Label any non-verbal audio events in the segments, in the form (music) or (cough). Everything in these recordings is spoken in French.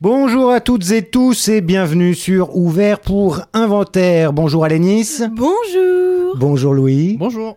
Bonjour à toutes et tous et bienvenue sur Ouvert pour Inventaire. Bonjour Alénis. Bonjour. Bonjour Louis. Bonjour.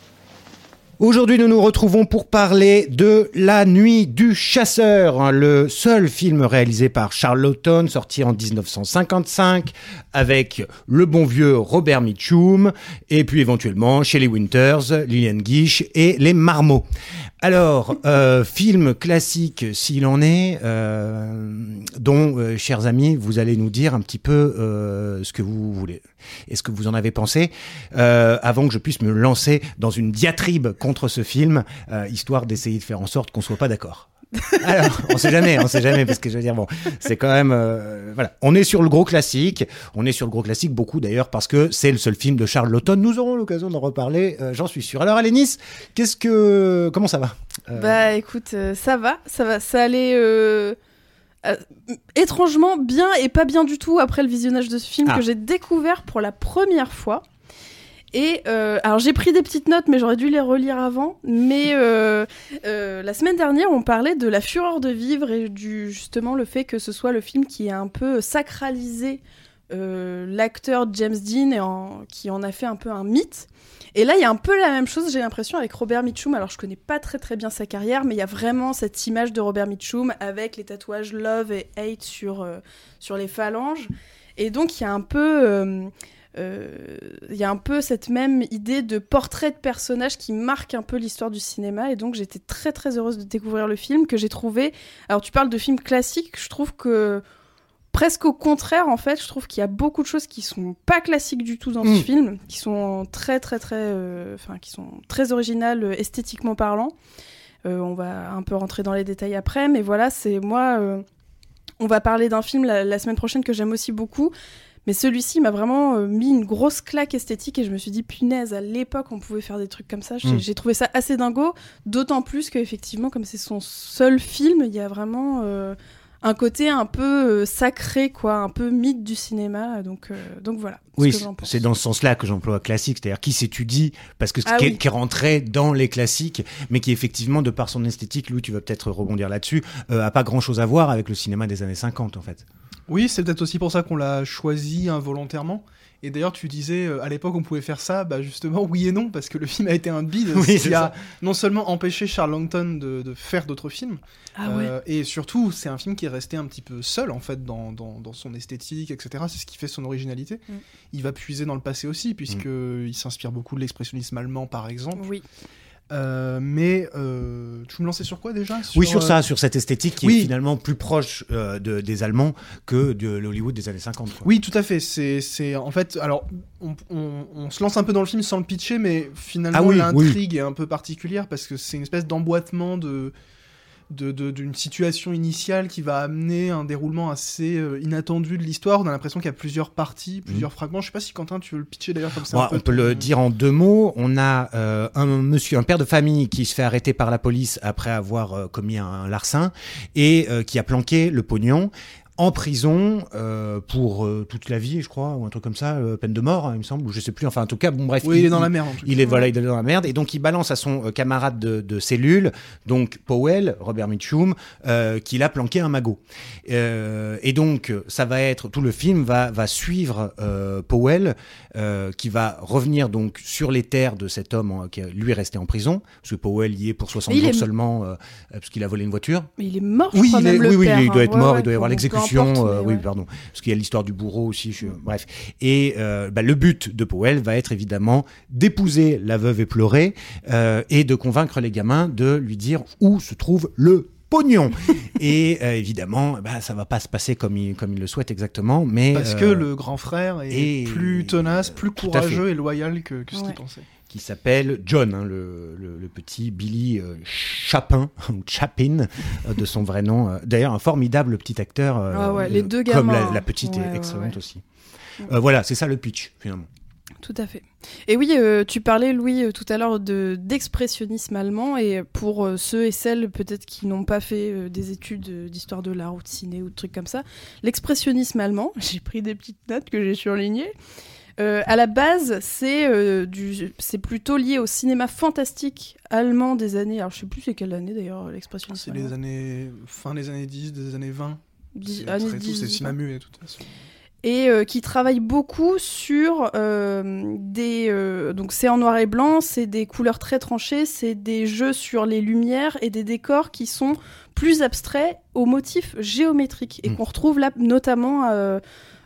Aujourd'hui, nous nous retrouvons pour parler de La Nuit du Chasseur, hein, le seul film réalisé par Charles Lawton, sorti en 1955, avec le bon vieux Robert Mitchum, et puis éventuellement Shelley Winters, Lillian Gish et les Marmots. Alors, euh, (laughs) film classique s'il en est, euh, dont, euh, chers amis, vous allez nous dire un petit peu ce que vous voulez. Est-ce que vous en avez pensé avant que je puisse me lancer dans une diatribe ce film, euh, histoire d'essayer de faire en sorte qu'on soit pas d'accord. (laughs) Alors, on sait jamais, on sait jamais, parce que je veux dire, bon, c'est quand même, euh, voilà, on est sur le gros classique, on est sur le gros classique, beaucoup d'ailleurs, parce que c'est le seul film de Charles Laughton. Nous aurons l'occasion d'en reparler, euh, j'en suis sûr. Alors, Alénis, qu'est-ce que, comment ça va Euh, Bah écoute, ça va, ça va, ça allait étrangement bien et pas bien du tout après le visionnage de ce film Ah. que j'ai découvert pour la première fois. Et euh, alors j'ai pris des petites notes, mais j'aurais dû les relire avant. Mais euh, euh, la semaine dernière, on parlait de la fureur de vivre et du justement le fait que ce soit le film qui a un peu sacralisé l'acteur James Dean et qui en a fait un peu un mythe. Et là, il y a un peu la même chose, j'ai l'impression, avec Robert Mitchum. Alors, je connais pas très très bien sa carrière, mais il y a vraiment cette image de Robert Mitchum avec les tatouages Love et Hate sur, sur les phalanges. Et donc, il y a un peu. Euh, il y a un peu cette même idée de portrait de personnage qui marque un peu l'histoire du cinéma. Et donc j'étais très très heureuse de découvrir le film que j'ai trouvé. Alors tu parles de film classique je trouve que presque au contraire en fait je trouve qu'il y a beaucoup de choses qui sont pas classiques du tout dans Mm. ce film qui sont très très très euh, enfin qui sont très originales euh, esthétiquement parlant. Euh, on va un peu rentrer dans les détails après mais voilà c'est moi on va parler d'un film la, la semaine prochaine que j'aime aussi beaucoup mais celui-ci m'a vraiment euh, mis une grosse claque esthétique et je me suis dit, punaise, à l'époque, on pouvait faire des trucs comme ça. J'ai Mm. j'ai trouvé ça assez dingo, d'autant plus qu'effectivement, comme c'est son seul film, il y a vraiment euh, un côté un peu euh, sacré, quoi, un peu mythe du cinéma. Donc, euh, donc voilà. Oui, c'est dans ce sens-là que j'emploie classique, c'est-à-dire qui s'étudie, parce que ce Ah qui, est, oui. qui est rentré dans les classiques, mais qui effectivement, de par son esthétique, Louis, tu vas peut-être rebondir là-dessus, a pas grand-chose à voir avec le cinéma des années 50, en fait. Oui, c'est peut-être aussi pour ça qu'on l'a choisi involontairement. Et d'ailleurs, tu disais euh, à l'époque on pouvait faire ça, bah justement oui et non parce que le film a été un bide, (laughs) Oui, qui a non seulement empêché Charles Langton de, de faire d'autres films, Ah ouais. euh, et surtout c'est un film qui est resté un petit peu seul en fait dans, dans, dans son esthétique, etc. C'est ce qui fait son originalité. Mm. Il va puiser dans le passé aussi puisque il s'inspire beaucoup de l'expressionnisme allemand par exemple. Oui. Euh, mais euh, tu me lançais sur quoi déjà? Oui, sur euh, ça, sur cette esthétique qui oui. est finalement plus proche euh, de- des Allemands que de l'Hollywood des années 50. quoi. Oui, tout à fait. C'est, en fait, alors, on, on- on se lance un peu dans le film sans le pitcher, mais finalement Ah oui, l'intrigue est un peu particulière parce que c'est une espèce d'emboîtement de, de- de- d'une situation initiale qui va amener un déroulement assez euh, inattendu de l'histoire. On a l'impression qu'il y a plusieurs parties, plusieurs fragments. Je sais pas si Quentin, tu veux le pitcher d'ailleurs comme ça. Bon, un peu on peut le dire en deux mots. On a euh, un monsieur, un père de famille qui se fait arrêter par la police après avoir euh, commis un larcin et qui a planqué le pognon en prison euh, pour euh, toute la vie, je crois, ou un truc comme ça, euh, peine de mort, hein, il me semble, ou je sais plus. Enfin, en tout cas, bon, bref. Oui, il est dans la merde en tout cas. Il est voilà, il est dans la merde et donc il balance à son euh, camarade de, de cellule, donc Powell, Robert Mitchum, euh, qu'il a planqué un magot. Euh, et donc ça va être tout le film va va suivre euh, Powell euh, qui va revenir donc sur les terres de cet homme hein, qui lui est resté en prison parce que Powell y est pour 60 Mais il jours est- seulement euh, parce qu'il a volé une voiture. Mais il est mort, je Oui, crois, il, est- le oui, oui, il doit hein. être Ouais, mort, ouais, il doit y avoir bon, euh, oui, ouais. pardon, parce qu'il y a l'histoire du bourreau aussi. je- bref. Et euh, bah, le but de Powell va être évidemment d'épouser la veuve éplorée euh, et de convaincre les gamins de lui dire où se trouve le pognon. (laughs) et euh, évidemment, bah, ça va pas se passer comme il, comme il le souhaite exactement, mais Parce euh, que le grand frère est et- plus tenace, plus courageux et loyal que, que ce Ouais. qu'il pensait. Qui s'appelle John, hein, le, le- le petit Billy euh, Chapin, (laughs) ou Chapin, euh, de son vrai nom. Euh, D'ailleurs, un formidable petit acteur. Ah ouais, les deux Comme gamins, la, hein. la petite Ouais, est excellente ouais. aussi. Voilà, c'est ça le pitch, finalement. Tout à fait. Et oui, euh, tu parlais, Louis, euh, tout à l'heure de d'expressionnisme allemand. Et pour euh, ceux et celles peut-être qui n'ont pas fait des études d'histoire de l'art ou de ciné ou de trucs comme ça, l'expressionnisme allemand, (laughs) j'ai pris des petites notes que j'ai surlignées. Euh, à la base, c'est euh, du, c'est plutôt lié au cinéma fantastique allemand des années. Alors, je sais plus c'est quelle année d'ailleurs l'expressionnisme. C'est les années fin des années 10, des années 20. Dix- C'est années très tôt, 10, c'est cinéma muet de toute façon. et euh, qui travaille beaucoup sur euh, des euh, donc c'est en noir et blanc, c'est des couleurs très tranchées, c'est des jeux sur les lumières et des décors qui sont plus abstraits aux motifs géométriques et Mm. qu'on retrouve là notamment euh,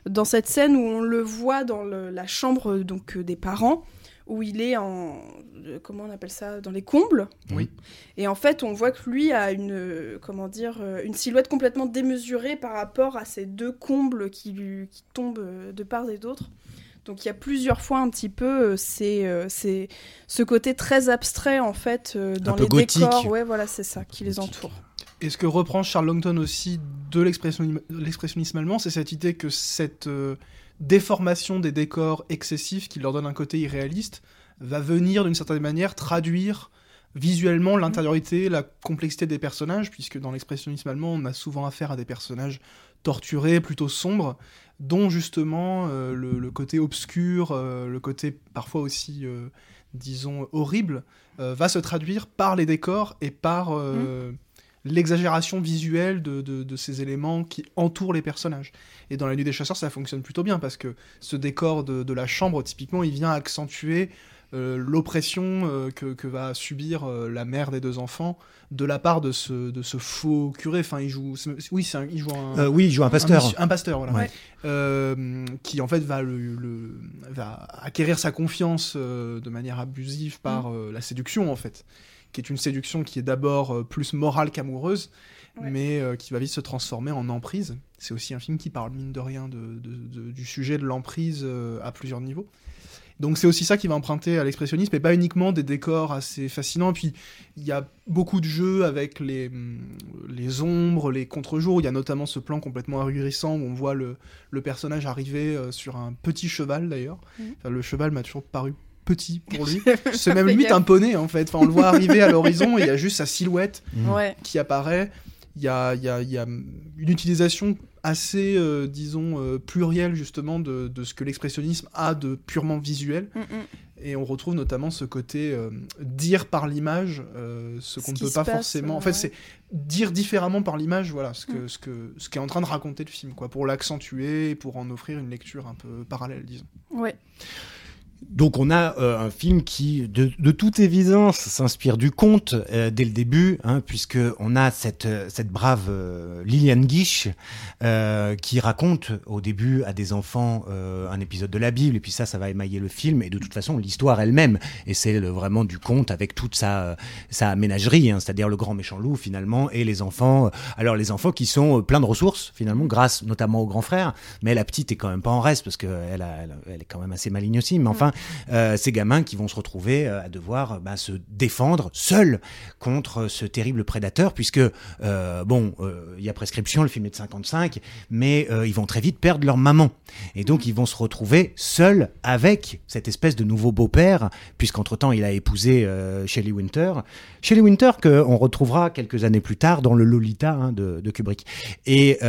dans cette scène où on le voit dans le- la chambre euh, donc euh, des parents où il est en euh, comment on appelle ça dans les combles. Oui. et en fait on voit que lui a une comment dire une silhouette complètement démesurée par rapport à ces deux combles qui lui qui tombent de part et d'autre. Donc il y a plusieurs fois un petit peu c'est c'est ce côté très abstrait en fait dans peu les gothique. décors ouais voilà c'est ça qui les entoure Et ce que reprend Charles Langton aussi de l'expressionnisme allemand, c'est cette idée que cette euh, déformation des décors excessifs qui leur donne un côté irréaliste va venir d'une certaine manière traduire visuellement l'intériorité, la complexité des personnages, puisque dans l'expressionnisme allemand, on a souvent affaire à des personnages torturés, plutôt sombres, dont justement euh, le, côté obscur, euh, le côté parfois aussi, disons, horrible, va se traduire par les décors et par euh, l'exagération visuelle de, de- de ces éléments qui entourent les personnages. Et dans La Nuit des Chasseurs, ça fonctionne plutôt bien, parce que ce décor de, de la chambre, typiquement, il vient accentuer euh, l'oppression euh, que, que va subir euh, la mère des deux enfants de la part de ce, de ce faux curé. Enfin, il joue... Oui, un- il joue un... Oui, il joue un pasteur. Un, un pasteur, voilà. Ouais. Qui en fait va, le, le- va acquérir sa confiance de manière abusive par Mm. la séduction, en fait. Qui est une séduction qui est d'abord euh, plus morale qu'amoureuse, Ouais. mais euh, qui va vite se transformer en emprise. C'est aussi un film qui parle, mine de rien, de, de- de- du sujet de l'emprise euh, à plusieurs niveaux. Donc c'est aussi ça qui va emprunter à l'expressionnisme, et pas uniquement des décors assez fascinants. Et puis il y a beaucoup de jeux avec les, les ombres, les contre-jours. Il y a notamment ce plan complètement ahurissant où on voit le, le personnage arriver sur un petit cheval d'ailleurs. Enfin, le cheval m'a toujours paru petit pour lui. (laughs) C'est même limite gaffe. un poney en fait. Enfin, on le voit arriver à l'horizon et il y a juste sa silhouette ouais qui apparaît. Il y a, il y a- il y a une utilisation assez, euh, disons, euh, plurielle justement de, de ce que l'expressionnisme a de purement visuel. Mm, mm. Et on retrouve notamment ce côté euh, dire par l'image euh, ce Ce qu'on ne peut pas passe, forcément. en fait, ouais. c'est dire différemment par l'image, voilà, ce que Mm. ce que ce qu'est en train de raconter le film, quoi, pour l'accentuer et pour en offrir une lecture un peu parallèle, disons. ouais Donc on a euh, un film qui, de, de toute évidence, s'inspire du conte euh, dès le début, hein, puisque on a cette, euh, cette brave euh, Liliane Guiche qui raconte au début à des enfants un épisode de la Bible, et puis ça, ça va émailler le film, et de toute façon l'histoire elle-même, et c'est vraiment du conte avec toute sa, sa ménagerie, hein, c'est-à-dire le grand méchant loup finalement, et les enfants, alors les enfants qui sont pleins de ressources finalement, grâce notamment au grand frère, mais la petite est quand même pas en reste parce qu'elle a, elle, elle est quand même assez maligne aussi, mais enfin euh, ces gamins qui vont se retrouver euh, à devoir euh, bah, se défendre seuls contre ce terrible prédateur, puisque bon, il y a prescription, le film est de 55, mais ils vont très vite perdre leur maman, et donc ils vont se retrouver seuls avec cette espèce de nouveau beau-père, puisqu'entre temps il a épousé Shelley Winter, Shelley Winter que on retrouvera quelques années plus tard dans le Lolita hein, de, Kubrick, et,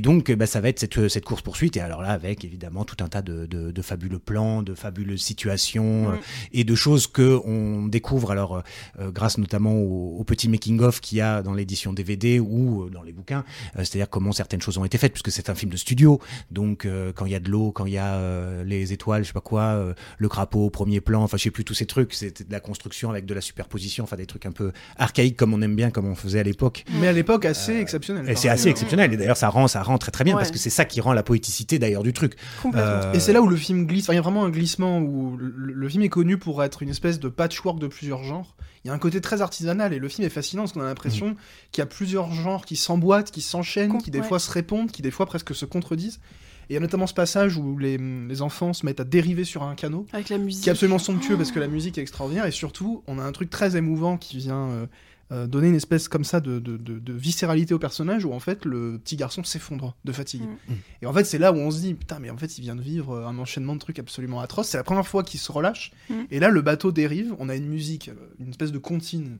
donc bah, ça va être cette, cette course poursuite, et alors là avec évidemment tout un tas de, de, fabuleux plans, de fabuleuses situations Mm. euh, et de choses que on découvre alors euh, grâce notamment au, au petit making of qu'il y a dans l'édition DVD ou euh, dans les bouquins, euh, c'est-à-dire comment certaines choses ont été faites puisque c'est un film de studio, donc euh, quand il y a de l'eau, quand il y a euh, les étoiles, je sais pas quoi, euh, le crapaud au premier plan, enfin je sais plus tous ces trucs, c'était de la construction avec de la superposition, enfin des trucs un peu archaïques comme on aime bien, comme on faisait à l'époque. Mais à l'époque, assez exceptionnel. Et c'est assez exceptionnel. Et d'ailleurs, ça rend, ça rend très très bien Ouais. parce que c'est ça qui rend la poéticité d'ailleurs du truc. complètement Euh, Et c'est là où le film glisse. Enfin, il y a vraiment un glissement où le, le film est connu pour être une espèce de patchwork de plusieurs genres. Il y a un côté très artisanal et le film est fascinant parce qu'on a l'impression qu'il y a plusieurs genres qui s'emboîtent, qui s'enchaînent, qui des ouais. fois se répondent, qui des fois presque se contredisent. Et il y a notamment ce passage où les, les enfants se mettent à dériver sur un canot, Avec la musique. qui est absolument somptueux parce que la musique est extraordinaire, et surtout, on a un truc très émouvant qui vient euh, euh, donner une espèce comme ça de, de, de- de viscéralité au personnage, où en fait, le petit garçon s'effondre de fatigue. Mm. Et en fait, c'est là où on se dit, putain, mais en fait, il vient de vivre euh, un enchaînement de trucs absolument atroces. C'est la première fois qu'il se relâche. Mm. Et là, le bateau dérive. On a une musique, euh, une espèce de comptine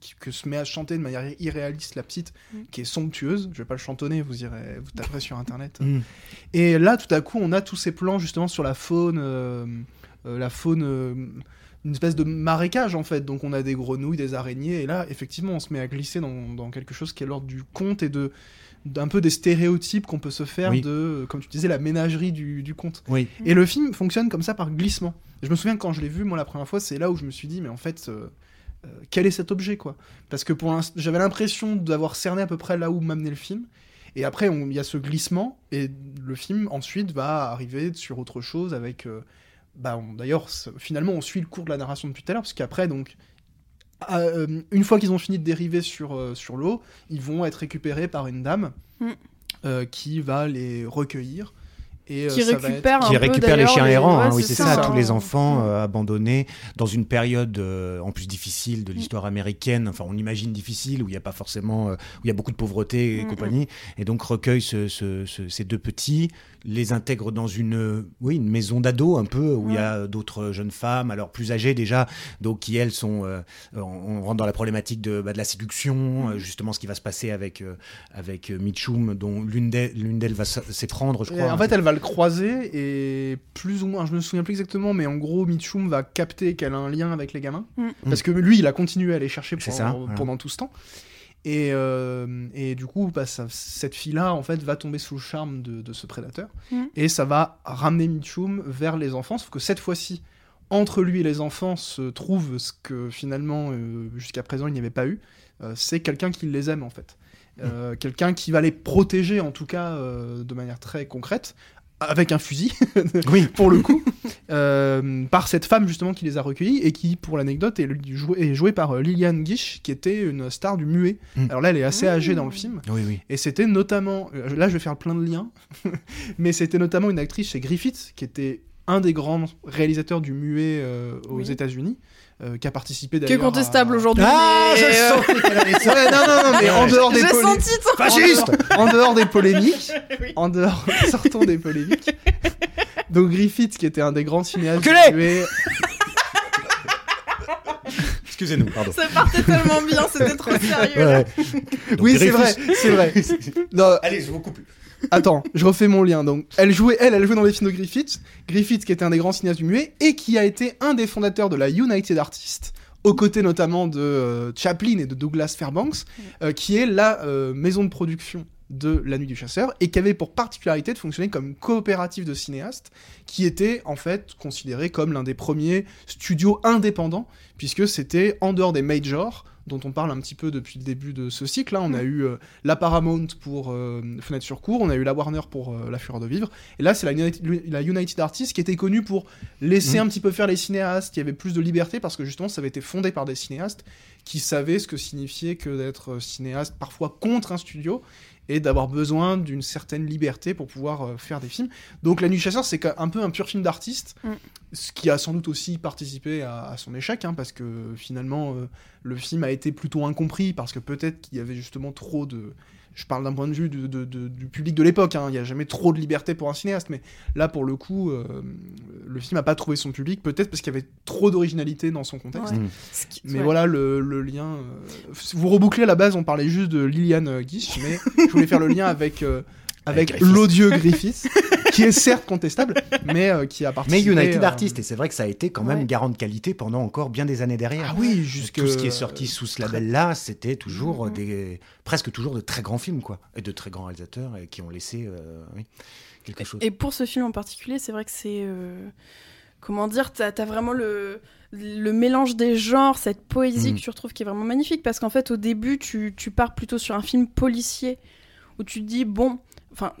qui- que se met à chanter de manière irréaliste la petite, Mm. qui est somptueuse. Je vais pas le chantonner, vous irez, vous taperez sur internet. Mm. Et là, tout à coup, on a tous ces plans justement sur la faune, euh, euh, la faune, euh, une espèce de marécage en fait. Donc on a des grenouilles, des araignées, et là, effectivement, on se met à glisser dans, dans quelque chose qui est l'ordre du conte et de d'un peu des stéréotypes qu'on peut se faire Oui. de, comme tu disais, la ménagerie du, du conte. Oui. Et le film fonctionne comme ça par glissement. Je me souviens que quand je l'ai vu, moi, la première fois, c'est là où je me suis dit, mais en fait, euh, euh, quel est cet objet, quoi? Parce que pour j'avais l'impression d'avoir cerné à peu près là où m'amenait le film. Et après, il y a ce glissement, et le film, ensuite, va arriver sur autre chose avec... euh, bah, D'ailleurs, finalement, on suit le cours de la narration depuis tout à l'heure, parce qu'après, donc... euh, une fois qu'ils ont fini de dériver sur, euh, sur l'eau, ils vont être récupérés par une dame Mm. euh, qui va les recueillir. Et, euh, Qui ça va être- récupère qui un peu, récupère les d'ailleurs, chiens errants, hein, oui c'est ça, tous les enfants Mm. euh, abandonnés dans une période euh, en plus difficile de l'histoire américaine, enfin on imagine difficile, où il n'y a pas forcément, euh, où il y a beaucoup de pauvreté et Mm, compagnie, et donc recueille ce- ce- ce- ces deux petits, les intègre dans une, euh, oui, une maison d'ado un peu, où il y a d'autres jeunes femmes, alors plus âgées déjà, donc qui elles sont, euh, on, on rentre dans la problématique de, bah, de la séduction, Mm. euh, justement ce qui va se passer avec, euh, avec euh, Mitchum, dont l'une d'elles l'une d'elles va s'éprendre, je Et crois. en fait, elle va le croiser et plus ou moins, je me souviens plus exactement, mais en gros, Mitchum va capter qu'elle a un lien avec les gamins. Mm. Parce que lui, il a continué à les chercher pendant, ça, voilà. pendant tout ce temps. Et, euh, et du coup, bah, ça- cette fille-là, en fait, va tomber sous le charme de, de ce prédateur. Mm. Et ça va ramener Mitchum vers les enfants, sauf que cette fois-ci, entre lui et les enfants se trouve ce que finalement, euh, jusqu'à présent, il n'y avait pas eu. Euh, c'est quelqu'un qui les aime, en fait. Euh, Quelqu'un qui va les protéger, en tout cas, euh, de manière très concrète, avec un fusil, (laughs) Oui. pour le coup, (laughs) euh, par cette femme justement qui les a recueillis et qui, pour l'anecdote, est, jouée- est jouée par euh, Liliane Guiche, qui était une star du muet. Mm. Alors là, elle est assez Mm. âgée dans le film. Oui, oui. Et c'était notamment, euh, là je vais faire plein de liens, (laughs) mais c'était notamment une actrice chez Griffith, qui était un des grands réalisateurs du muet euh, aux Oui. États-unis, euh, qui a participé Qui est d'ailleurs. contestable à- aujourd'hui. Ah, mais, je euh, ça. (laughs) Ouais, non, non, non, mais en dehors des J'ai polé- senti ton- Fasciste en dehors, en dehors des polémiques, (laughs) Oui. en dehors, (laughs) sortons des polémiques. Donc Griffith, qui était un des grands cinéastes Enculé Excusez-nous, pardon. Ça partait tellement bien, c'était trop sérieux. là. Ouais. Donc, oui, c'est vrai, c'est vrai. Non, Allez, je vous coupe. Attends, je refais mon lien. Donc, elle jouait, elle, elle jouait dans les films de Griffith. Griffith, qui était un des grands cinéastes du muet et qui a été un des fondateurs de la United Artists, aux côtés notamment de euh, Chaplin et de Douglas Fairbanks, euh, qui est la euh, maison de production de La Nuit du Chasseur et qui avait pour particularité de fonctionner comme coopérative de cinéastes, qui était en fait considéré comme l'un des premiers studios indépendants, puisque c'était en dehors des majors dont on parle un petit peu depuis le début de ce cycle. Là, on a eu euh, la Paramount pour euh, Fenêtre sur cour, on a eu la Warner pour euh, La Fureur de vivre, et là, c'est la United, la United Artists qui était connue pour laisser Mhm. un petit peu faire les cinéastes, qui avait plus de liberté, parce que justement, ça avait été fondé par des cinéastes qui savaient ce que signifiait que d'être cinéaste parfois contre un studio, et d'avoir besoin d'une certaine liberté pour pouvoir euh, faire des films. Donc La Nuit du Chasseur, c'est un peu un pur film d'artiste, Mm. ce qui a sans doute aussi participé à, à son échec, hein, parce que finalement, euh, le film a été plutôt incompris, parce que peut-être qu'il y avait justement trop de... Je parle d'un point de vue de- de- de- du public de l'époque, hein, il n'y a jamais trop de liberté pour un cinéaste, mais là, pour le coup, euh, le film n'a pas trouvé son public, peut-être parce qu'il y avait trop d'originalité dans son contexte. Ouais. Mm. Mais ouais. voilà le, le lien. euh, vous rebouclez à la base, on parlait juste de Liliane euh, Guiche, mais je voulais faire le lien avec, euh, avec, Avec l'odieux Griffith, (laughs) qui est certes contestable, mais euh, qui a Mais participé. United euh, Artists, et c'est vrai que ça a été quand même Ouais. garant de qualité pendant encore bien des années derrière. Ah oui, jusque. Tout ce qui est sorti sous ce label-là, c'était toujours Mhm. des, presque toujours de très grands films, quoi, et de très grands réalisateurs et qui ont laissé euh, oui, quelque chose. Et pour ce film en particulier, c'est vrai que c'est. euh, Comment dire T'as as vraiment le, le mélange des genres, cette poésie Mm. que tu retrouves qui est vraiment magnifique. Parce qu'en fait, au début, tu, tu pars plutôt sur un film policier où tu te dis, bon. Enfin.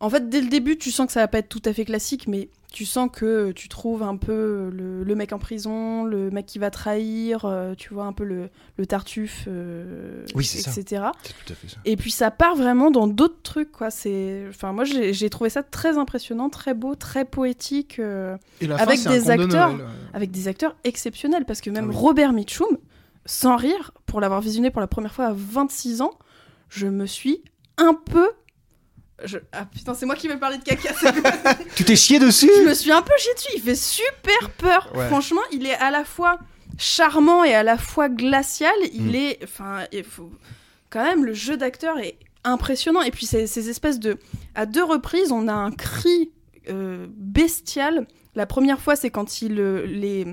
En fait, dès le début, tu sens que ça va pas être tout à fait classique, mais tu sens que tu trouves un peu le, le mec en prison, le mec qui va trahir, euh, tu vois un peu le, le tartuffe, euh, Oui, c'est ça. etc. Tout à fait ça. Et puis ça part vraiment dans d'autres trucs, quoi. C'est, enfin, moi j'ai trouvé ça très impressionnant, très beau, très poétique, euh, Et la Avec fin, des de acteurs. Noël, avec des acteurs exceptionnels, parce que même Ah oui. Robert Mitchum, sans rire, pour l'avoir visionné pour la première fois à 26 ans, je me suis un peu je- Ah putain, c'est moi qui vais parler de caca. (laughs) Tu t'es chié dessus je me suis un peu chié dessus. Il fait super peur. Ouais. Franchement, il est à la fois charmant et à la fois glacial. Il Mm. est, enfin, il faut quand même le jeu d'acteur est impressionnant. Et puis ces, ces espèces de, à deux reprises, on a un cri euh, bestial. La première fois, c'est quand il euh, les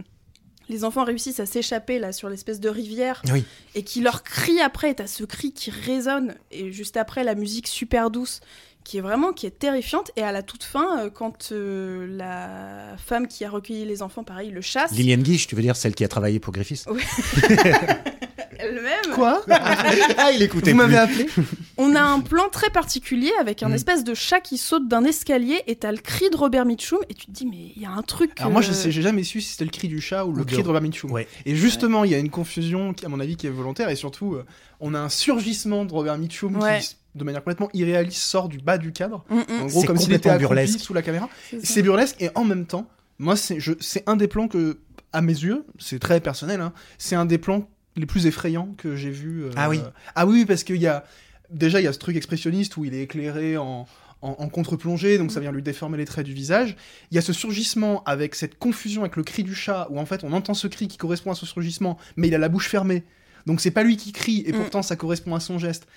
les enfants réussissent à s'échapper là sur l'espèce de rivière Oui. et qui leur crie après. T'as ce cri qui résonne et juste après la musique super douce qui est vraiment qui est terrifiante et à la toute fin euh, quand euh, la femme qui a recueilli les enfants pareil le chasse Liliane Guiche, tu veux dire celle qui a travaillé pour Griffiths (laughs) elle-même Quoi (laughs) Ah, il écoutait Vous m'avez appelé (laughs) on a un plan très particulier avec un Mm. espèce de chat qui saute d'un escalier et t'as le cri de Robert Mitchum et tu te dis mais il y a un truc Alors moi, euh, je sais, j'ai jamais su si c'était le cri du chat ou le cri de- Robert Mitchum. Ouais. Et justement, il y a une confusion, qui, à mon avis, qui est volontaire, et surtout, euh, on a un surgissement de Robert Mitchum Ouais. qui, de manière complètement irréaliste, sort du bas du cadre. Mm, mm, En gros, C'est comme s'il était burlesque. sous la caméra. c'est burlesque, et en même temps, moi, c'est je- c'est un des plans que, à mes yeux, c'est très personnel, hein, c'est un des plans les plus effrayants que j'ai vu. euh, Ah oui. Ah oui, parce qu'il y a. Déjà, il y a ce truc expressionniste où il est éclairé en, en, en contre-plongée, donc ça vient lui déformer les traits du visage. Il y a ce surgissement avec cette confusion avec le cri du chat, où en fait on entend ce cri qui correspond à ce surgissement, mais il a la bouche fermée. Donc c'est pas lui qui crie, et Mm. pourtant ça correspond à son geste.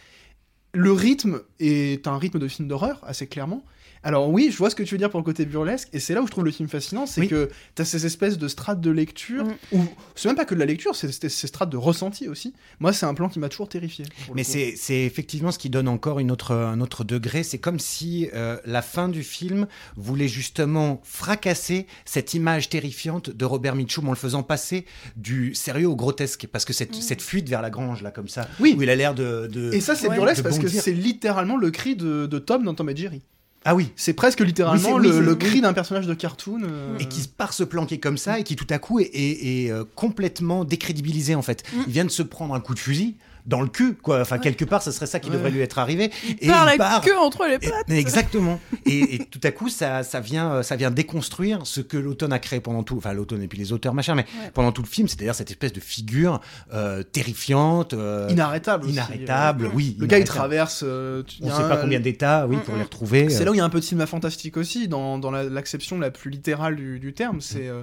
Le rythme est un rythme de film d'horreur, assez clairement. Alors oui, je vois ce que tu veux dire pour le côté burlesque, et c'est là où je trouve le film fascinant, c'est Oui. que t'as ces espèces de strates de lecture, Mm. ou c'est même pas que de la lecture, c'est ces strates de ressenti aussi. Moi, c'est un plan qui m'a toujours terrifié. Mais c'est effectivement ce qui donne encore une autre, un autre degré. C'est comme si euh, la fin du film voulait justement fracasser cette image terrifiante de Robert Mitchum en le faisant passer du sérieux au grotesque. Parce que cette, Mm. cette fuite vers la grange, là, comme ça, Oui. où il a l'air de, de- Et ça, c'est Ouais. burlesque parce que c'est littéralement le cri de, de Tom dans Tom et Jerry. Ah oui. C'est presque littéralement Oui, c'est- oui, le, cri d'un personnage de cartoon. euh, Et qui part se planquer comme ça et qui tout à coup est, est- est, euh, complètement décrédibilisé en fait. Mm. Il vient de se prendre un coup de fusil dans le cul, quoi. Enfin, Ouais. quelque part, ça serait ça qui Ouais. devrait lui être arrivé. il part la queue entre les Et- pattes mais exactement. et, et tout à coup, ça, ça vient, euh, ça vient déconstruire ce que l'automne a créé pendant tout, enfin l'automne et puis les auteurs machin, mais Ouais. pendant tout le film, c'est-à-dire cette espèce de figure euh, terrifiante, euh, inarrêtable. aussi, inarrêtable. euh. Oui. Le gars, il traverse. euh, tu- il On a sait un- pas combien d'états, oui, pour Mm, les retrouver. C'est là où il y a un peu de cinéma fantastique aussi, dans, dans la- l'acception la, plus littérale du, du terme. C'est euh,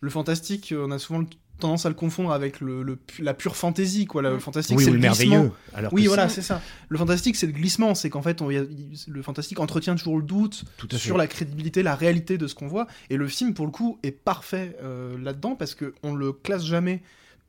le fantastique, on a souvent le- tendance à le confondre avec le, la pure fantaisie. Quoi. Le Mm. fantastique, oui, c'est le glissement. merveilleux. Alors Oui, voilà, c'est- ça. Le fantastique, c'est le glissement. C'est qu'en fait, on, y a- il- le fantastique entretient toujours le doute Tout fait. sur la crédibilité, la réalité de ce qu'on voit. Et le film, pour le coup, est parfait euh, là-dedans parce qu'on le classe jamais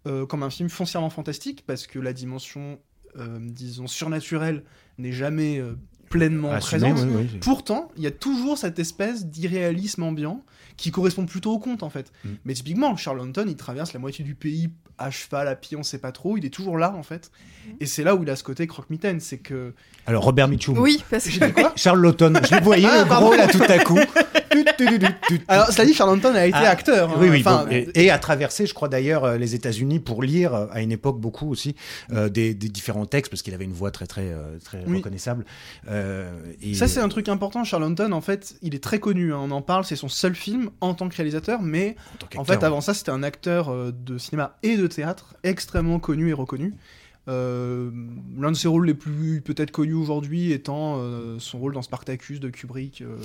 euh, comme un film foncièrement fantastique parce que la dimension, euh, disons, surnaturelle n'est jamais euh, pleinement Assumé, présente. oui, oui. Pourtant, il y a toujours cette espèce d'irréalisme ambiant qui correspond plutôt au conte en fait. Mm. Mais typiquement, Charlton, il traverse la moitié du pays à cheval, à pied, on sait pas trop, il est toujours là en fait. Mm. Et c'est là où il a ce côté croque-mitaine, c'est que. Alors Robert Mitchum. oui parce que J'ai dit quoi Charles Lawton, je le voyais Ah, le gros là tout à coup. (laughs) Alors, cela dit, Charlton a été Ah, acteur. hein. Oui, oui. Enfin, bon, et, et a traversé, je crois d'ailleurs, euh, les États-Unis pour lire euh, à une époque beaucoup aussi euh, des, des différents textes parce qu'il avait une voix très très euh, très Oui. reconnaissable. Euh, et- Ça, c'est un truc important. Charlton, en fait, il est très connu. hein, On en parle, c'est son seul film en tant que réalisateur. Mais en fait, avant ça, c'était un acteur euh, de cinéma et de théâtre extrêmement connu et reconnu. Euh, L'un de ses rôles les plus peut-être connus aujourd'hui étant euh, son rôle dans Spartacus de Kubrick. euh,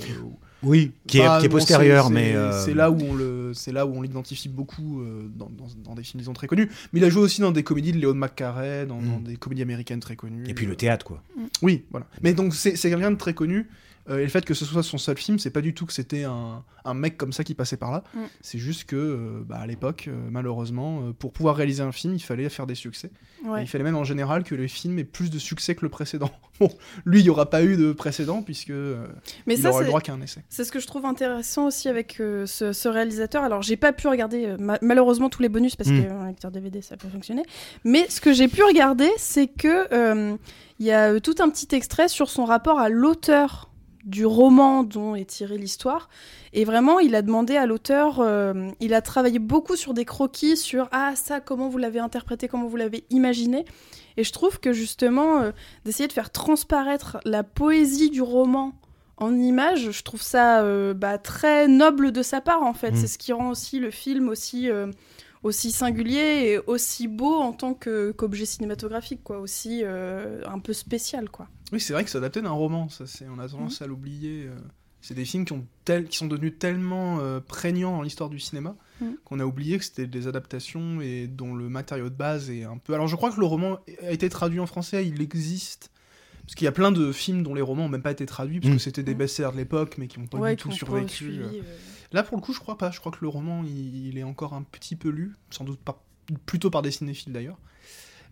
oui, qui est, Bah, qui est bon, postérieur, c'est- mais c'est- là où on le, c'est là où on l'identifie beaucoup dans, dans- dans des films disons très connus. Mais il a joué aussi dans des comédies de Léon McCarey, dans, dans Mm. des comédies américaines très connues. et puis le théâtre quoi. Oui, voilà. Mais donc c'est c'est quelqu'un de très connu. Euh, et le fait que ce soit son seul film, c'est pas du tout que c'était un, un mec comme ça qui passait par là. Mm. C'est juste que, euh, bah, à l'époque, euh, malheureusement, euh, pour pouvoir réaliser un film, il fallait faire des succès. Ouais. il fallait même en général que le film ait plus de succès que le précédent. (laughs) Bon, lui, il n'y aura pas eu de précédent puisque euh, mais il ça aura le droit qu'à un essai. C'est ce que je trouve intéressant aussi avec euh, ce, ce réalisateur. Alors, j'ai pas pu regarder euh, ma- malheureusement tous les bonus parce Mm. qu'un lecteur DVD ça peut fonctionner. Mais ce que j'ai pu regarder, c'est que euh, il y a tout un petit extrait sur son rapport à l'auteur du roman dont est tirée l'histoire. Et vraiment, il a demandé à l'auteur, euh, il a travaillé beaucoup sur des croquis, sur ah ça, comment vous l'avez interprété, comment vous l'avez imaginé. Et je trouve que justement, euh, d'essayer de faire transparaître la poésie du roman en images, je trouve ça euh, bah, très noble de sa part en fait. Mm. C'est ce qui rend aussi le film aussi, aussi singulier et aussi beau en tant qu'objet cinématographique, quoi, aussi euh, un peu spécial, quoi. Oui, c'est vrai que c'est adapté d'un roman, ça, c'est, on a tendance à l'oublier. euh. C'est des films qui, ont tel- qui sont devenus tellement euh, prégnants dans l'histoire du cinéma Mm. qu'on a oublié que c'était des adaptations et dont le matériau de base est un peu. Alors je crois que le roman a été traduit en français, il existe. Parce qu'il y a plein de films dont les romans n'ont même pas été traduits, parce Mm. que c'était des best-sellers de l'époque, mais qui n'ont pas Ouais, du tout survécu. suivi, euh. Euh. Là, pour le coup, je crois pas. Je crois que le roman, il, il est encore un petit peu lu, sans doute par- plutôt par des cinéphiles d'ailleurs.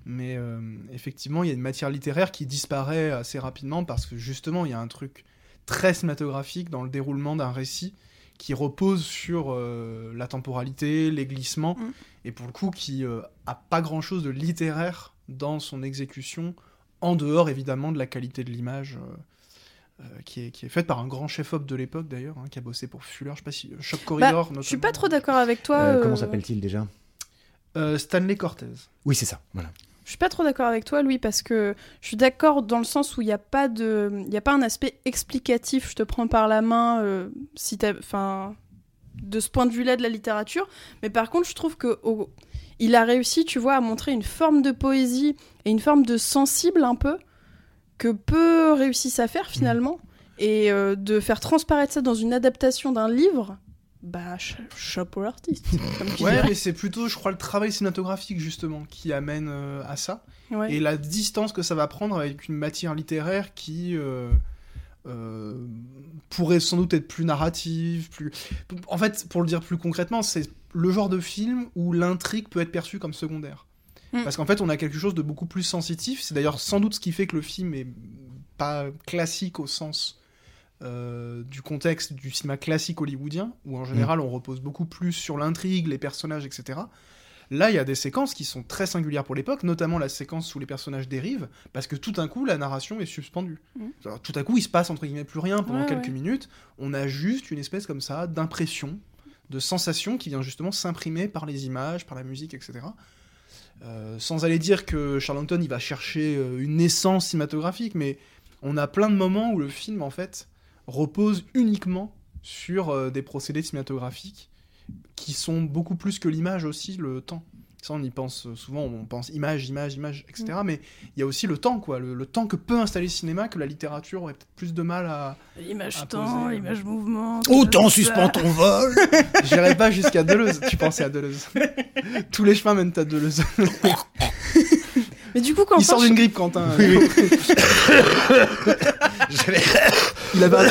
Mais euh, effectivement, il y a une matière littéraire qui disparaît assez rapidement parce que justement, il y a un truc très cinématographique dans le déroulement d'un récit qui repose sur euh, la temporalité, les glissements, Mm. et pour le coup, qui euh, a pas grand-chose de littéraire dans son exécution, en dehors évidemment de la qualité de l'image. Euh, euh, qui, est, qui est faite par un grand chef-op de l'époque d'ailleurs, hein, qui a bossé pour Fuller, je sais pas si Shock Bah, Corridor. je suis pas trop d'accord avec toi. Euh, comment euh, s'appelle-t-il déjà Euh, Stanley Cortez. Oui, c'est ça. Voilà. Je suis pas trop d'accord avec toi, Louis, parce que je suis d'accord dans le sens où il n'y a pas de, il y a pas un aspect explicatif. Je te prends par la main, euh, si t'as, enfin, de ce point de vue-là de la littérature. Mais par contre, je trouve que il a réussi, tu vois, à montrer une forme de poésie et une forme de sensible un peu que peu réussissent à faire finalement, et euh, de faire transparaître ça dans une adaptation d'un livre. Bah, ch- chapeau l'artiste. Ouais, mais c'est plutôt, je crois, le travail cinématographique justement qui amène euh, à ça. Ouais. Et la distance que ça va prendre avec une matière littéraire qui euh, euh, pourrait sans doute être plus narrative, plus. En fait, pour le dire plus concrètement, c'est le genre de film où l'intrigue peut être perçue comme secondaire. Mm. Parce qu'en fait, on a quelque chose de beaucoup plus sensitif. C'est d'ailleurs sans doute ce qui fait que le film est pas classique au sens euh, du contexte du cinéma classique hollywoodien, où en général on repose beaucoup plus sur l'intrigue, les personnages, etc. Là, il y a des séquences qui sont très singulières pour l'époque, notamment la séquence où les personnages dérivent, parce que tout d'un coup, la narration est suspendue. Alors, tout à coup, il se passe entre guillemets plus rien pendant Ouais, quelques ouais. minutes. On a juste une espèce comme ça d'impression, de sensation qui vient justement s'imprimer par les images, par la musique, etc. Euh, sans aller dire que Charlton il va chercher euh, une essence cinématographique, mais on a plein de moments où le film en fait repose uniquement sur euh, des procédés cinématographiques qui sont beaucoup plus que l'image aussi, le temps. Ça, on y pense euh, souvent, on pense image, image, image, etc. Mais il y a aussi le temps, quoi, le, le temps que peut installer le cinéma, que la littérature aurait peut-être plus de mal à. L'image à temps, poser, l'image mouvement. Autant tout suspend ton vol (laughs) J'irais pas jusqu'à Deleuze, tu pensais à Deleuze. (laughs) Tous les chemins mènent à Deleuze. Mais du coup, quand Il sort d'une grippe, Quentin. Oui, oui. (laughs) J'avais- Il, avait un,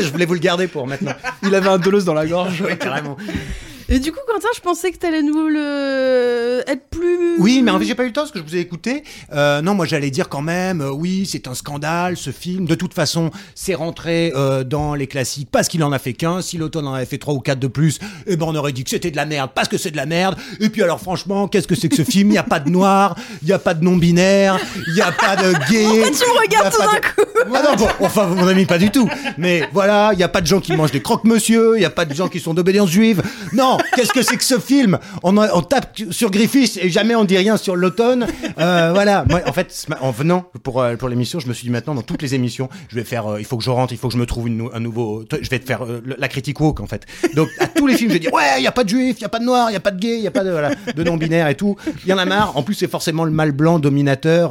Je voulais vous le garder pour maintenant. il avait un Deleuze dans la gorge. Oui, carrément. Et du coup, Quentin, je pensais que t'allais nous le être plus. Oui, mais en fait, j'ai pas eu le temps parce que je vous ai écouté. Euh, non, moi, j'allais dire quand même, euh, oui, c'est un scandale, ce film. De toute façon, c'est rentré euh, dans les classiques parce qu'il en a fait qu'un. Si l'automne en avait fait trois ou quatre de plus, eh ben, on aurait dit que c'était de la merde parce que c'est de la merde. Et puis, alors, franchement, qu'est-ce que c'est que ce film? Il n'y a pas de noir, il n'y a pas de non-binaire, il n'y a pas de (laughs) gay. Pourquoi tu me regardes tout d'un de- coup non, bon, enfin, mon ami, pas du tout. Mais voilà, il n'y a pas de gens qui mangent des croque-monsieur, il n'y a pas de gens qui sont d'obédience juive. Non, qu'est-ce que c'est que ce film on, en- on tape sur Griffiths et jamais on dit rien sur l'automne. Euh, voilà. Moi, en fait, en venant pour, euh, pour l'émission, je me suis dit maintenant, dans toutes les émissions, je vais faire, euh, il faut que je rentre, il faut que je me trouve une un nouveau, je vais te faire euh, la critique woke, en fait. Donc, à tous les films, je vais dire, ouais, il n'y a pas de juifs, il n'y a pas de noirs, il n'y a pas de gays, il n'y a pas de, voilà, de non-binaires et tout. Il y en a marre. En plus, c'est forcément le mâle blanc dominateur,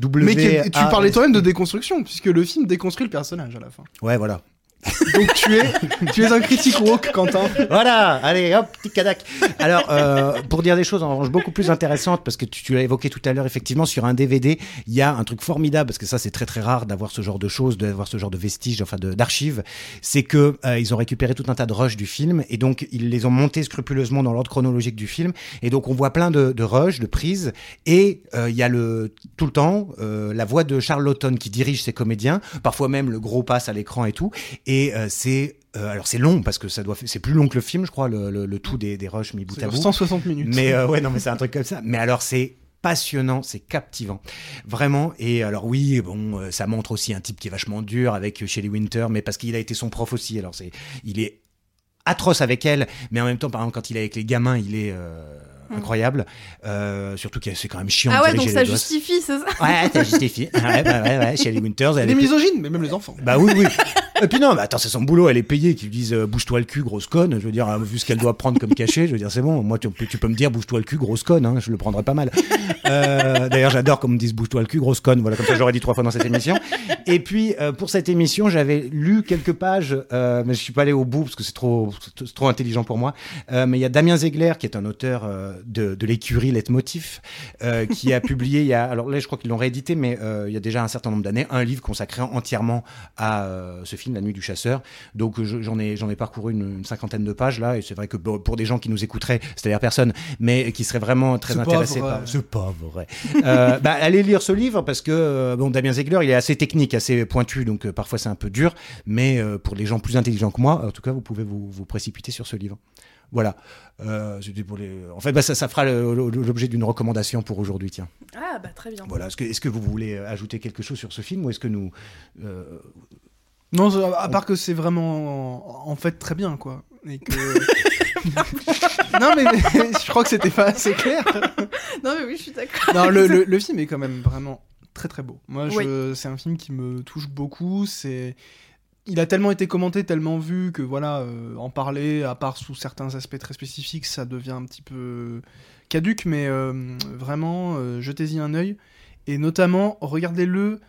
W. Mais que- tu parlais toi-même de déconstruction, puisque le film déconstruit le personnage à la fin. Ouais, voilà. Donc tu es, tu es un critique woke, Quentin. Voilà, allez, hop, petit cadac. Alors, euh, pour dire des choses en revanche beaucoup plus intéressantes, parce que tu, l'as évoqué tout à l'heure, effectivement, sur un DVD, il y a un truc formidable, parce que ça, c'est très très rare d'avoir ce genre de choses, d'avoir ce genre de vestiges, enfin d'archives. C'est que euh, ils ont récupéré tout un tas de rushs du film, et donc ils les ont montés scrupuleusement dans l'ordre chronologique du film, et donc on voit plein de, de rushs, de prises, et euh, il y a le tout le temps euh, la voix de Charles Laughton qui dirige ses comédiens, parfois même le gros passe à l'écran et tout, euh, c'est euh, alors c'est long parce que ça doit c'est plus long que le film je crois le, le, le tout des, des rushs mis bout à bout 160 minutes. mais euh, ouais non mais (laughs) c'est un truc comme ça mais alors c'est passionnant, c'est captivant, vraiment. Et alors oui, bon, ça montre aussi un type qui est vachement dur avec Shelley Winter, mais parce qu'il a été son prof aussi. Alors c'est, il est atroce avec elle, mais en même temps, par exemple, quand il est avec les gamins, il est euh, incroyable. Euh, surtout que c'est quand même chiant Ah de ouais, donc diriger ça justifie, c'est ça Ouais, ça justifie. (laughs) Ouais, ouais, ouais, ouais, Shelley Winters, elle Les est misogynes, mais même les enfants. bah oui, oui. Et puis non, mais attends, c'est son boulot, elle est payée, qu'ils lui disent euh, bouge-toi le cul, grosse conne. Je veux dire, euh, vu ce qu'elle doit prendre comme cachet, je veux dire, c'est bon. Moi, tu, peux- tu peux me dire bouge-toi le cul, grosse conne, hein, je le prendrais pas mal. Euh, D'ailleurs, j'adore qu'on me dise bouge-toi le cul, grosse conne. Voilà, comme ça, j'aurais dit trois fois dans cette émission. Et puis, euh, pour cette émission, j'avais lu quelques pages, euh, mais je suis pas allé au bout parce que c'est trop, trop intelligent pour moi. Euh, mais il y a Damien Zegler, qui est un auteur euh, de, de l'écurie Leitmotiv, euh, qui a (laughs) publié, il y a, alors là, je crois qu'ils l'ont réédité, mais euh, il y a déjà un certain nombre d'années, un livre consacré entièrement à euh, ce film, La Nuit du Chasseur. Donc je- j'en ai, j'en ai parcouru une, une cinquantaine de pages là, et c'est vrai que pour des gens qui nous écouteraient, c'est-à-dire personne, mais qui seraient vraiment très intéressés par. C'est pas vrai. Euh, bah, allez lire ce livre parce que bon, Damien Zegler, il est assez technique, assez pointu, donc parfois c'est un peu dur, mais pour les gens plus intelligents que moi, en tout cas, vous pouvez vous, vous précipiter sur ce livre. Voilà. Euh, pour les... En fait, bah, ça, ça fera l'objet d'une recommandation pour aujourd'hui. Tiens. Ah bah très bien. Voilà. Est-ce que, vous voulez ajouter quelque chose sur ce film ou est-ce que nous euh, Non, à part que c'est vraiment en fait très bien, quoi. Et que... (laughs) non, mais, mais je crois que c'était pas assez clair. Non mais oui, je suis d'accord. Non, le, le- le film est quand même vraiment très très beau. Moi, je, c'est un film qui me touche beaucoup. C'est, il a tellement été commenté, tellement vu que voilà, euh, en parler, à part sous certains aspects très spécifiques, ça devient un petit peu caduque. Mais euh, vraiment, euh, jetez-y un œil et notamment regardez-le.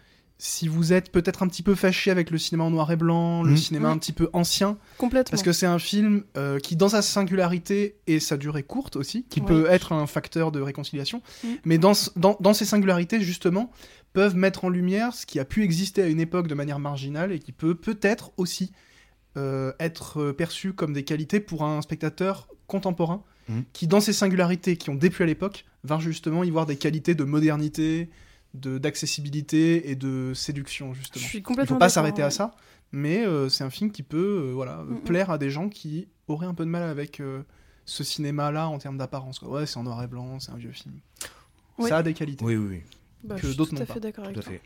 Si vous êtes peut-être un petit peu fâché avec le cinéma en noir et blanc, le Mhm. cinéma un petit peu ancien, Complètement. parce que c'est un film euh, qui, dans sa singularité et sa durée courte aussi, qui peut être un facteur de réconciliation, Mm. mais dans, dans, dans ces singularités, justement, peuvent mettre en lumière ce qui a pu exister à une époque de manière marginale et qui peut peut-être aussi euh, être perçu comme des qualités pour un spectateur contemporain, Mm. qui, dans ces singularités qui ont déplu à l'époque, va justement y voir des qualités de modernité, de d'accessibilité et de séduction, je justement. suis Il complètement faut pas s'arrêter à ça, mais euh, c'est un film qui peut euh, voilà, Mm, mm. plaire à des gens qui auraient un peu de mal avec euh, ce cinéma-là en termes d'apparence. Ouais, c'est en noir et blanc, c'est un vieux film. Ça a des qualités. Oui, oui, oui, Bah, que je suis d'autres tout à n'ont fait pas. d'accord avec tout à toi. fait.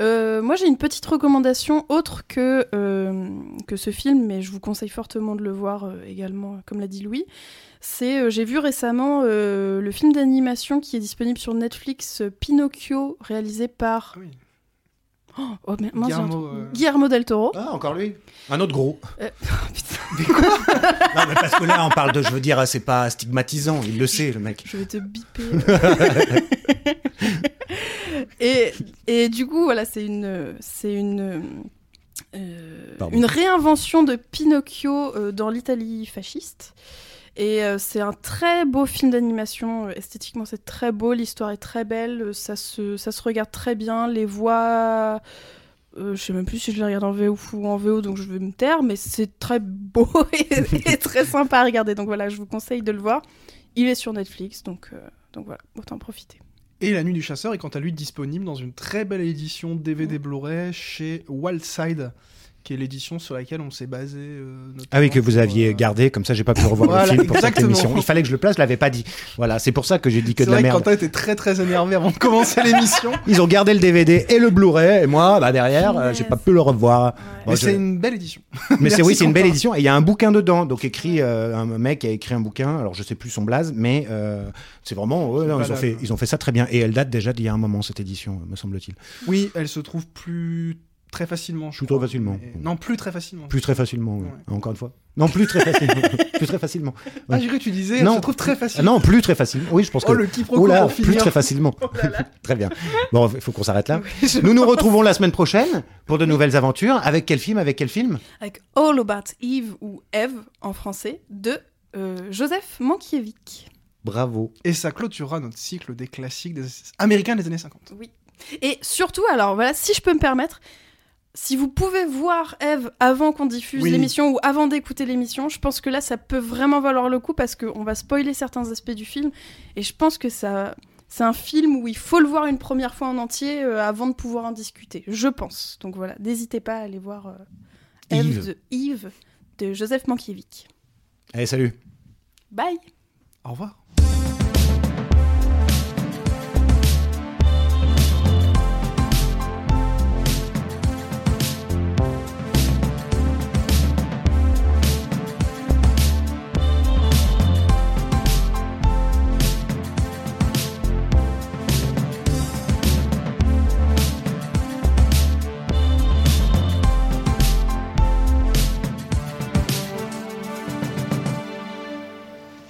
Euh, moi, j'ai une petite recommandation autre que, euh, que ce film, mais je vous conseille fortement de le voir euh, également, comme l'a dit Louis. C'est, euh, j'ai vu récemment euh, le film d'animation qui est disponible sur Netflix, euh, Pinocchio, réalisé par Ah oui. oh, mais, mince, Guillermo, euh, Guillermo del Toro. Ah, encore lui? Un autre gros. Euh, (laughs) oh, putain, Non, mais parce que là, on parle de, je veux dire, c'est pas stigmatisant, il le sait, le mec. je vais te biper. (laughs) et, et du coup, voilà, c'est une, c'est une, euh, une réinvention de Pinocchio euh, dans l'Italie fasciste. Et euh, c'est un très beau film d'animation. Esthétiquement, c'est très beau. L'histoire est très belle. Ça se, ça se regarde très bien. Les voix. euh, je sais même plus si je les regarde en VO ou en VO, donc je vais me taire, mais c'est très beau (laughs) et, et très sympa à regarder. Donc voilà, je vous conseille de le voir. Il est sur Netflix, donc, euh, donc voilà, autant en profiter. Et La Nuit du Chasseur est quant à lui disponible dans une très belle édition DVD Blu-ray chez Wildside, qui est l'édition sur laquelle on s'est basé. euh, Ah oui, que vous aviez euh, gardé, comme ça j'ai pas pu revoir Voilà, le film pour exactement. cette émission. Il fallait que je le place, je l'avais pas dit. Voilà, c'est pour ça que j'ai dit que de la vrai que merde. Quentin était très très énervé avant de commencer l'émission. (laughs) Ils ont gardé le DVD et le Blu-ray, et moi, bah derrière, euh, j'ai pas pu le revoir. Bon, Mais je- c'est une belle édition. (laughs) Mais c'est oui, c'est une belle édition et il y a un bouquin dedans. Donc écrit euh, un mec a écrit un bouquin. Alors je sais plus son blaze, mais euh, c'est vraiment ouais, non, ils ont fait ils ont fait ça très bien et elle date déjà d'il y a un moment cette édition, me semble-t-il. Oui, elle se trouve plus très facilement. je Plus crois. facilement. Mais- Non, plus très facilement. Plus très facilement. oui. Ouais. Encore une fois. Non, plus très facilement. (laughs) plus très facilement. Ah, j'ai cru que tu disais, Non. se trouve très Ah, facilement. non, plus très facilement. Oui, je pense que. Oh, le Oula, pour plus finir. très facilement. (laughs) très bien. Bon, il faut qu'on s'arrête là. Oui, je- Nous nous retrouvons la semaine prochaine pour de nouvelles aventures. Avec quel film Avec quel film? Avec All About Eve ou Eve en français de euh, Joseph Mankiewicz. Bravo. Et ça clôturera notre cycle des classiques des... américains des années 50. Oui. Et surtout, alors voilà, si je peux me permettre, si vous pouvez voir Eve avant qu'on diffuse Oui. l'émission ou avant d'écouter l'émission, je pense que là, ça peut vraiment valoir le coup parce qu'on va spoiler certains aspects du film. Et je pense que ça, c'est un film où il faut le voir une première fois en entier euh, avant de pouvoir en discuter. Je pense. Donc voilà, n'hésitez pas à aller voir euh, Eve de Yves de Joseph Mankiewicz. Allez, salut. Bye Au revoir.